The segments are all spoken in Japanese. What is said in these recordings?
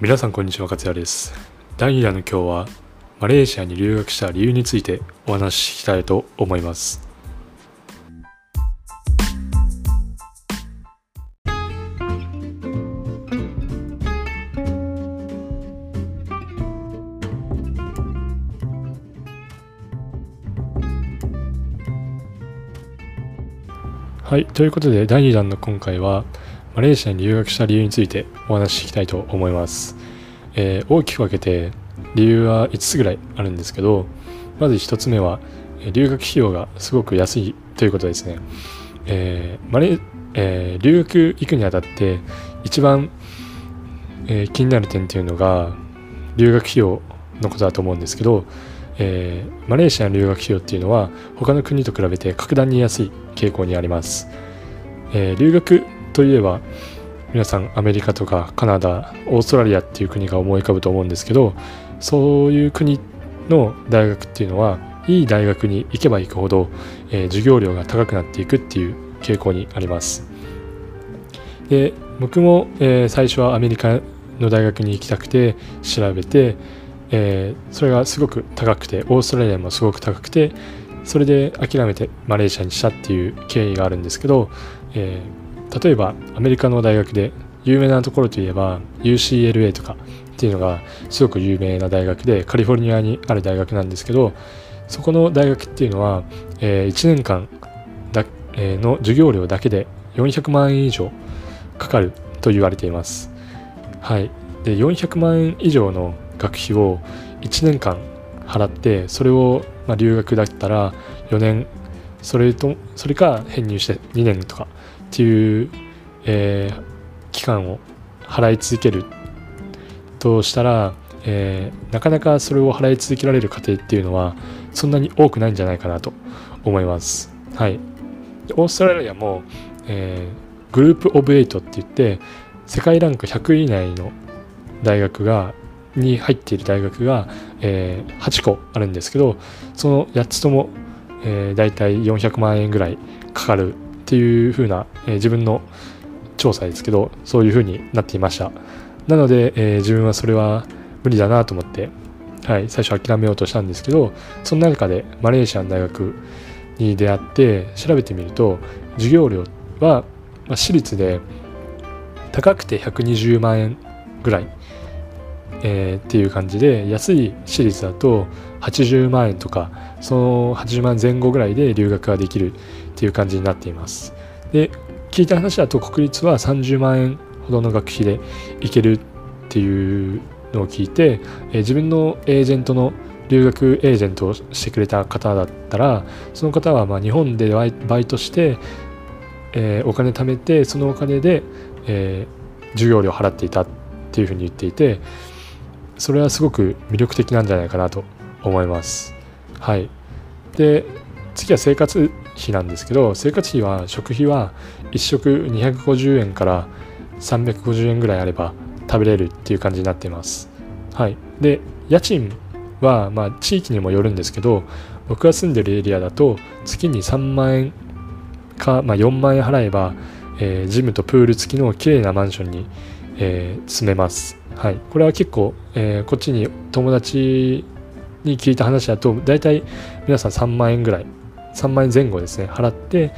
皆さんこんにちは勝也です。第2弾の今日はマレーシアに留学した理由についてお話ししたいと思います。はいということで第2弾の今回はマレーシアに留学した理由についてお話ししていきたいと思います、えー、大きく分けて理由は5つぐらいあるんですけどまず1つ目は留学費用がすごく安いということですね、えー、マレえー、留学行くにあたって一番、えー、気になる点っていうのが留学費用のことだと思うんですけど、えー、マレーシアの留学費用っていうのは他の国と比べて格段に安い傾向にあります、えー、留学といえば皆さんアメリカとかカナダオーストラリアっていう国が思い浮かぶと思うんですけどそういう国の大学っていうのはいい大学に行けば行くほど、えー、授業料が高くなっていくっていう傾向にあります。で僕も、えー、最初はアメリカの大学に行きたくて調べて、えー、それがすごく高くてオーストラリアもすごく高くてそれで諦めてマレーシアにしたっていう経緯があるんですけど、えー例えばアメリカの大学で有名なところといえば UCLA とかっていうのがすごく有名な大学でカリフォルニアにある大学なんですけどそこの大学っていうのは、えー、1年間だ、えー、の授業料だけで400万円以上かかると言われています。はい、で400万円以上の学費を1年間払ってそれを、まあ、留学だったら4年それとそれか編入して2年とかっていう、えー、期間を払い続けるとしたら、えー、なかなかそれを払い続けられる家庭っていうのはそんなに多くないんじゃないかなと思います。はい。オーストラリアも、えー、グループオブエイトって言って世界ランク100位以内の大学がに入っている大学が、えー、8個あるんですけどその8つとも、えー、大体400万円ぐらいかかるっていう風な、えー、自分の調査ですけどそういう風になっていました。なので、えー、自分はそれは無理だなと思って、はい、最初諦めようとしたんですけどその中でマレーシアの大学に出会って調べてみると授業料は、まあ、私立で高くて120万円ぐらい、えー、っていう感じで安い私立だと80万円とかその80万前後ぐらいで留学ができるっていう感じになっていますで聞いた話だと国立は30万円ほどの学費で行けるっていうのを聞いて、え自分のエージェントの留学エージェントをしてくれた方だったらその方はま日本でバイトして、えー、お金貯めてそのお金で、えー、授業料払っていたっていうふうに言っていてそれはすごく魅力的なんじゃないかなと思います。はい、で次は生活費なんですけど生活費は食費は1食250円から350円ぐらいあれば食べれるっていう感じになっています。はい、で家賃はまあ地域にもよるんですけど僕が住んでるエリアだと月に3万円か、まあ、4万円払えば、えー、ジムとプール付きの綺麗なマンションに、えー、住めます。はい、これは結構、えー、こっちに友達に聞いた話だと大体皆さん3万円ぐらい3万円前後ですね払って、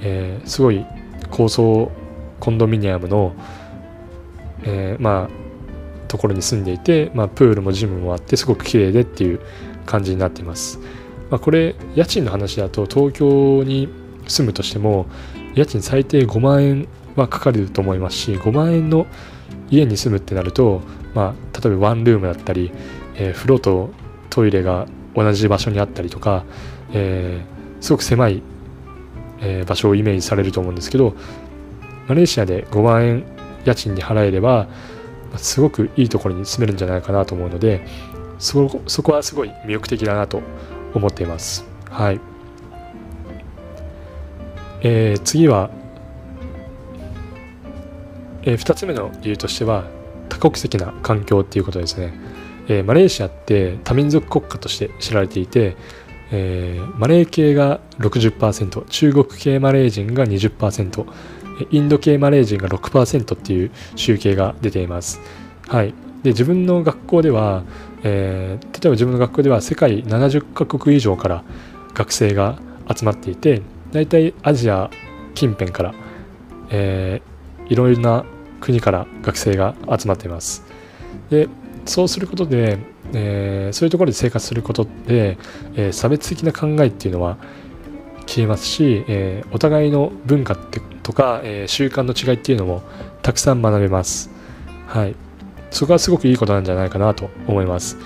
えー、すごい高層コンドミニアムの、えー、まあところに住んでいて、まあ、プールもジムもあってすごく綺麗でっていう感じになっています、まあ、これ家賃の話だと東京に住むとしても家賃最低5万円はかかると思いますし5万円の家に住むってなると、まあ、例えばワンルームだったり、えー、風呂とトイレが同じ場所にあったりとか、えーすごく狭い、えー、場所をイメージされると思うんですけどマレーシアで5万円家賃に払えればすごくいいところに住めるんじゃないかなと思うのでそそこはすごい魅力的だなと思っています。はい。えー、次は、えー、2つ目の理由としては多国籍な環境っていうことですね。えー、マレーシアって多民族国家として知られていてえー、マレー系が60%中国系マレー人が20%インド系マレー人が6%っていう集計が出ています。はい、で自分の学校では、えー、例えば自分の学校では世界70カ国以上から学生が集まっていて大体アジア近辺から、えー、いろいろな国から学生が集まっています。でそうすることで、えー、そういうところで生活することで、えー、差別的な考えっていうのは消えますし、えー、お互いの文化ってとか、え習慣の違いっていうのもたくさん学べます。はい。そこはすごくいいことなんじゃないかなと思います。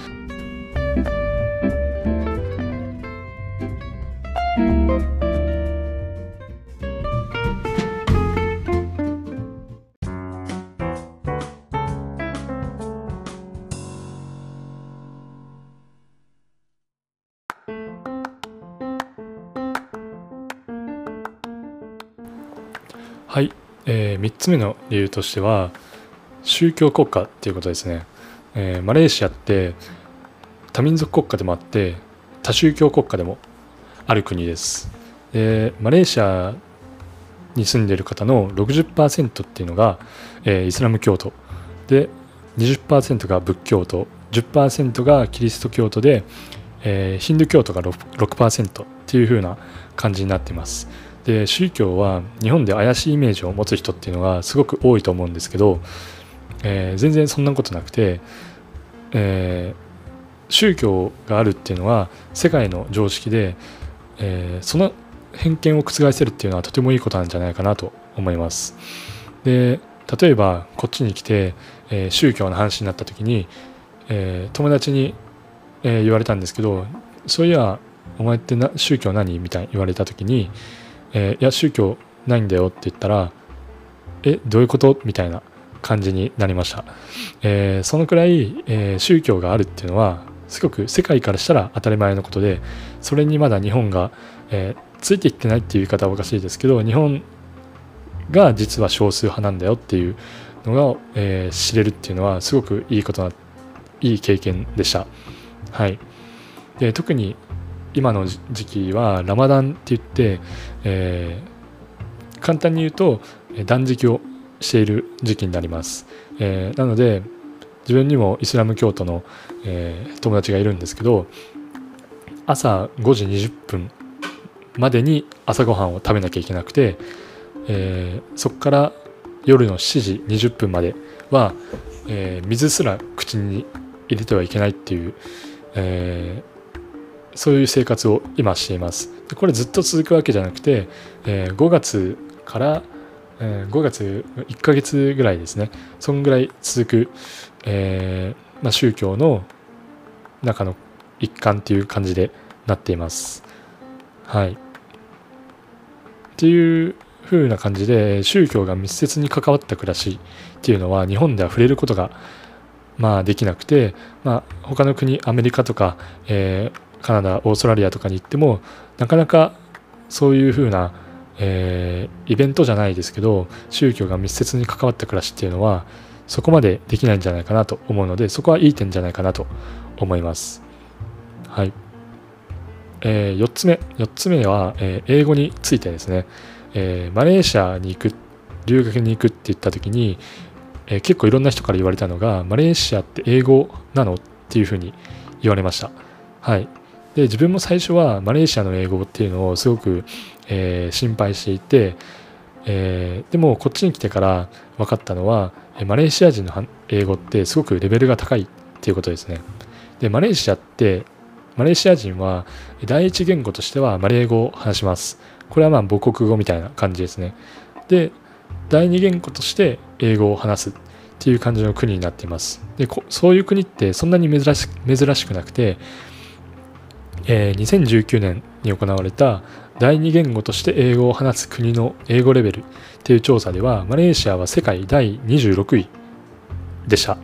はい、えー、3つ目の理由としては宗教国家っていうことですね、えー、マレーシアって多民族国家でもあって多宗教国家でもある国です。でマレーシアに住んでいる方の60%っていうのが、えー、イスラム教徒。で20%が仏教徒。10%がキリスト教徒で、えー、ヒンドゥ教徒が 6%, 6っていう風な感じになっています。で宗教は日本で怪しいイメージを持つ人っていうのがすごく多いと思うんですけど、えー、全然そんなことなくて、えー、宗教があるっていうのは世界の常識で、えー、その偏見を覆せるっていうのはとてもいいことなんじゃないかなと思います。で例えばこっちに来て、え宗教の話になった時に、え友達に、え言われたんですけどそういやお前ってな宗教何？みたいに言われた時にえー、いや宗教ないんだよって言ったらえどういうこと？みたいな感じになりました、えー、そのくらい、えー、宗教があるっていうのはすごく世界からしたら当たり前のことでそれにまだ日本が、えついていってないっていう言い方はおかしいですけど日本が実は少数派なんだよっていうのが、え知れるっていうのはすごくいいことないい経験でした。はい。で特に今の時期はラマダンって言って、えー、簡単に言うと断食をしている時期になります、えー、なので自分にもイスラム教徒の、えー、友達がいるんですけど朝5時20分までに朝ごはんを食べなきゃいけなくて、えー、そこから夜の7時20分までは、えー、水すら口に入れてはいけないっていう、えそういう生活を今しています。これずっと続くわけじゃなくて、えー、5月から、えー、5月1ヶ月ぐらいですね、そんぐらい続く、えー、まあ、宗教の中の一環っていう感じでなっています。はい。っていう風な感じで宗教が密接に関わった暮らしっていうのは日本では触れることがまあできなくて、まあ、他の国アメリカとか、えー、カナダオーストラリアとかに行ってもなかなかそういうふうな、えー、イベントじゃないですけど宗教が密接に関わった暮らしっていうのはそこまでできないんじゃないかなと思うのでそこはいい点じゃないかなと思います。はい。えー、4つ目。4つ目は、えー、英語についてですね。えー、マレーシアに行く、留学に行くって言った時に、え結構いろんな人から言われたのが、マレーシアって英語なの？っていうふうに言われました。はい。で自分も最初はマレーシアの英語っていうのをすごく、えー、心配していて、えー、でもこっちに来てから分かったのはマレーシア人の英語ってすごくレベルが高いっていうことですね。でマレーシアってマレーシア人は第一言語としてはマレー語を話します。これはまあ母国語みたいな感じですね。で第二言語として英語を話すっていう感じの国になっています。でそういう国ってそんなに珍し珍しくなくてえー、2019年に行われた第二言語として英語を話す国の英語レベルっていう調査ではマレーシアは世界第26位でした。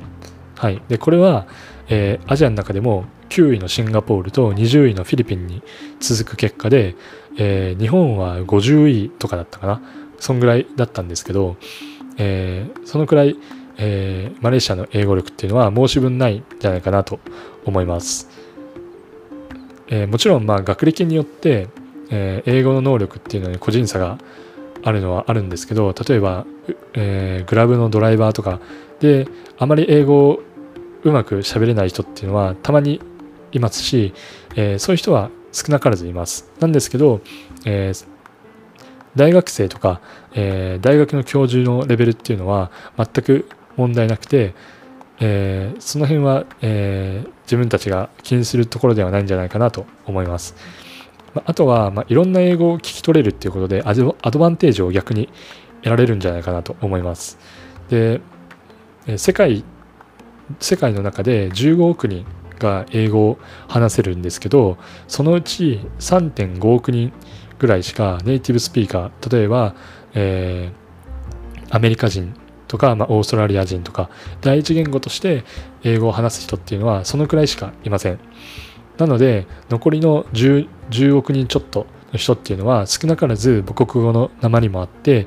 はい、でこれは、えー、アジアの中でも9位のシンガポールと20位のフィリピンに続く結果で、えー、日本は50位とかだったかなそんぐらいだったんですけど、えー、そのくらい、えマレーシアの英語力っていうのは申し分ないんじゃないかなと思います。えー、もちろんまあ学歴によって、えー、英語の能力っていうのに個人差があるのはあるんですけど例えば、えー、グラブのドライバーとかであまり英語をうまく喋れない人っていうのはたまにいますし、えー、そういう人は少なからずいます。なんですけど、えー、大学生とか、え大学の教授のレベルっていうのは全く問題なくて、えその辺は、え自分たちが気にするところではないんじゃないかなと思います。あとは、まあ、いろんな英語を聞き取れるっていうことでアドバンテージを逆に得られるんじゃないかなと思います。で、世界、世界の中で15億人が英語を話せるんですけど、そのうち3.5億人ぐらいしかネイティブスピーカー、例えば、えー、アメリカ人とか、まあ、オーストラリア人とか、第一言語として英語を話す人っていうのはそのくらいしかいません。なので、残りの 10, 10億人ちょっとの人っていうのは少なからず母国語の鉛もあって、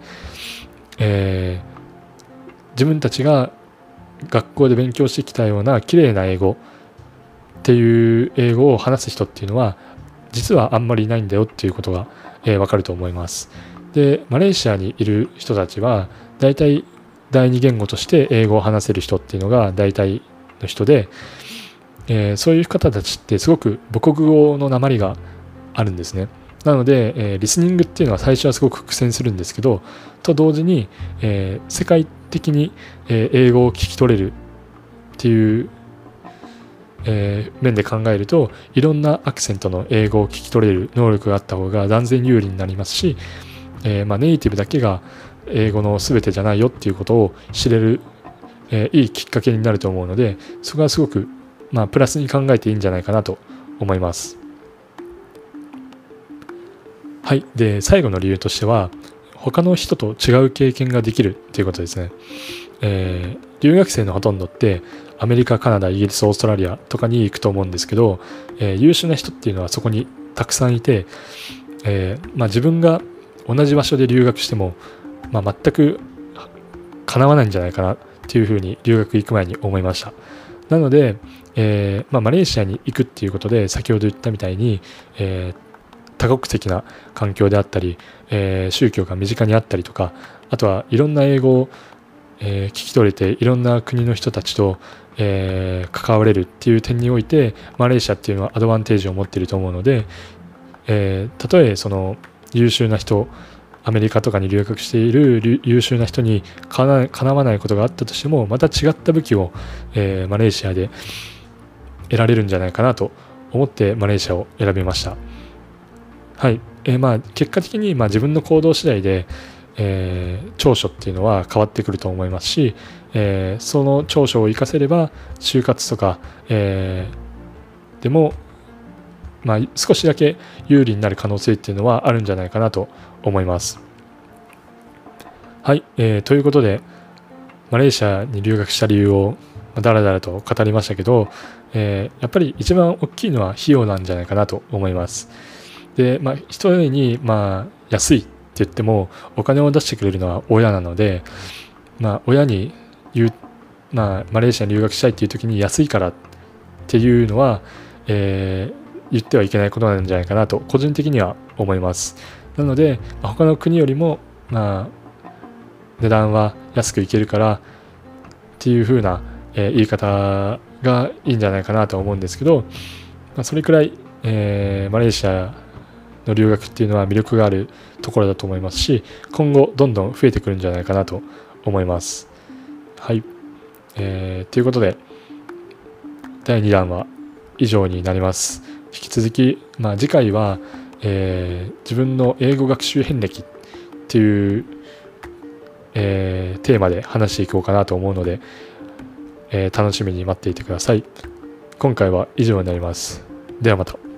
えー、自分たちが学校で勉強してきたような綺麗な英語っていう英語を話す人っていうのは実はあんまりいないんだよっていうことが、えー、わかると思います。で、マレーシアにいる人たちは大体第二言語として英語を話せる人っていうのが大体の人で、えー、そういう方たちってすごく母国語の鉛があるんですね。なので、えー、リスニングっていうのは最初はすごく苦戦するんですけど、と同時に、えー、世界的に、え英語を聞き取れるっていう、え面で考えると、いろんなアクセントの英語を聞き取れる能力があった方が断然有利になりますし、えまあ、ネイティブだけが英語の全てじゃないよっていうことを知れる、えいいきっかけになると思うので、そこはすごくまあ、プラスに考えていいんじゃないかなと思います。はい。で、最後の理由としては、他の人と違う経験ができるということですね。えー、留学生のほとんどってアメリカ、カナダ、イギリス、オーストラリアとかに行くと思うんですけど、えー、優秀な人っていうのはそこにたくさんいて、えー、まあ、自分が同じ場所で留学しても、まあ、全く叶わないんじゃないかなっていうふうに留学行く前に思いました。なので、えー、まあ、マレーシアに行くっていうことで先ほど言ったみたいに、えー、多国籍な環境であったり、えー、宗教が身近にあったりとかあとはいろんな英語を、え聞き取れていろんな国の人たちと、え関われるっていう点においてマレーシアっていうのはアドバンテージを持っていると思うので、えたとえその優秀な人アメリカとかに留学している優秀な人にかなわないことがあったとしてもまた違った武器を、えマレーシアで得られるんじゃないかなと思ってマレーシアを選びました。はい。えー、まあ結果的にまあ自分の行動次第で、えー、長所っていうのは変わってくると思いますし、えー、その長所を生かせれば就活とか、えー、でも、まあ、少しだけ有利になる可能性っていうのはあるんじゃないかなと思います。はい、えー、ということでマレーシアに留学した理由をだらだらと語りましたけど、えー、やっぱり一番大きいのは費用なんじゃないかなと思います。で、まあ、一重に、まあ、安いって言っても、お金を出してくれるのは親なので、まあ、親に言う、まあ、マレーシアに留学したいっていう時に安いからっていうのは、えー、言ってはいけないことなんじゃないかなと、個人的には思います。なので、他の国よりも、まあ、値段は安くいけるからっていう風な、えー、言い方がいいんじゃないかなと思うんですけど、まあ、それくらい、えー、マレーシアの留学っていうのは魅力があるところだと思いますし今後どんどん増えてくるんじゃないかなと思います。はい、えー、ということで第2弾は以上になります。引き続き、まあ、次回は、えー、自分の英語学習遍歴っていう、えー、テーマで話していこうかなと思うので、えー、楽しみに待っていてください。今回は以上になります。ではまた。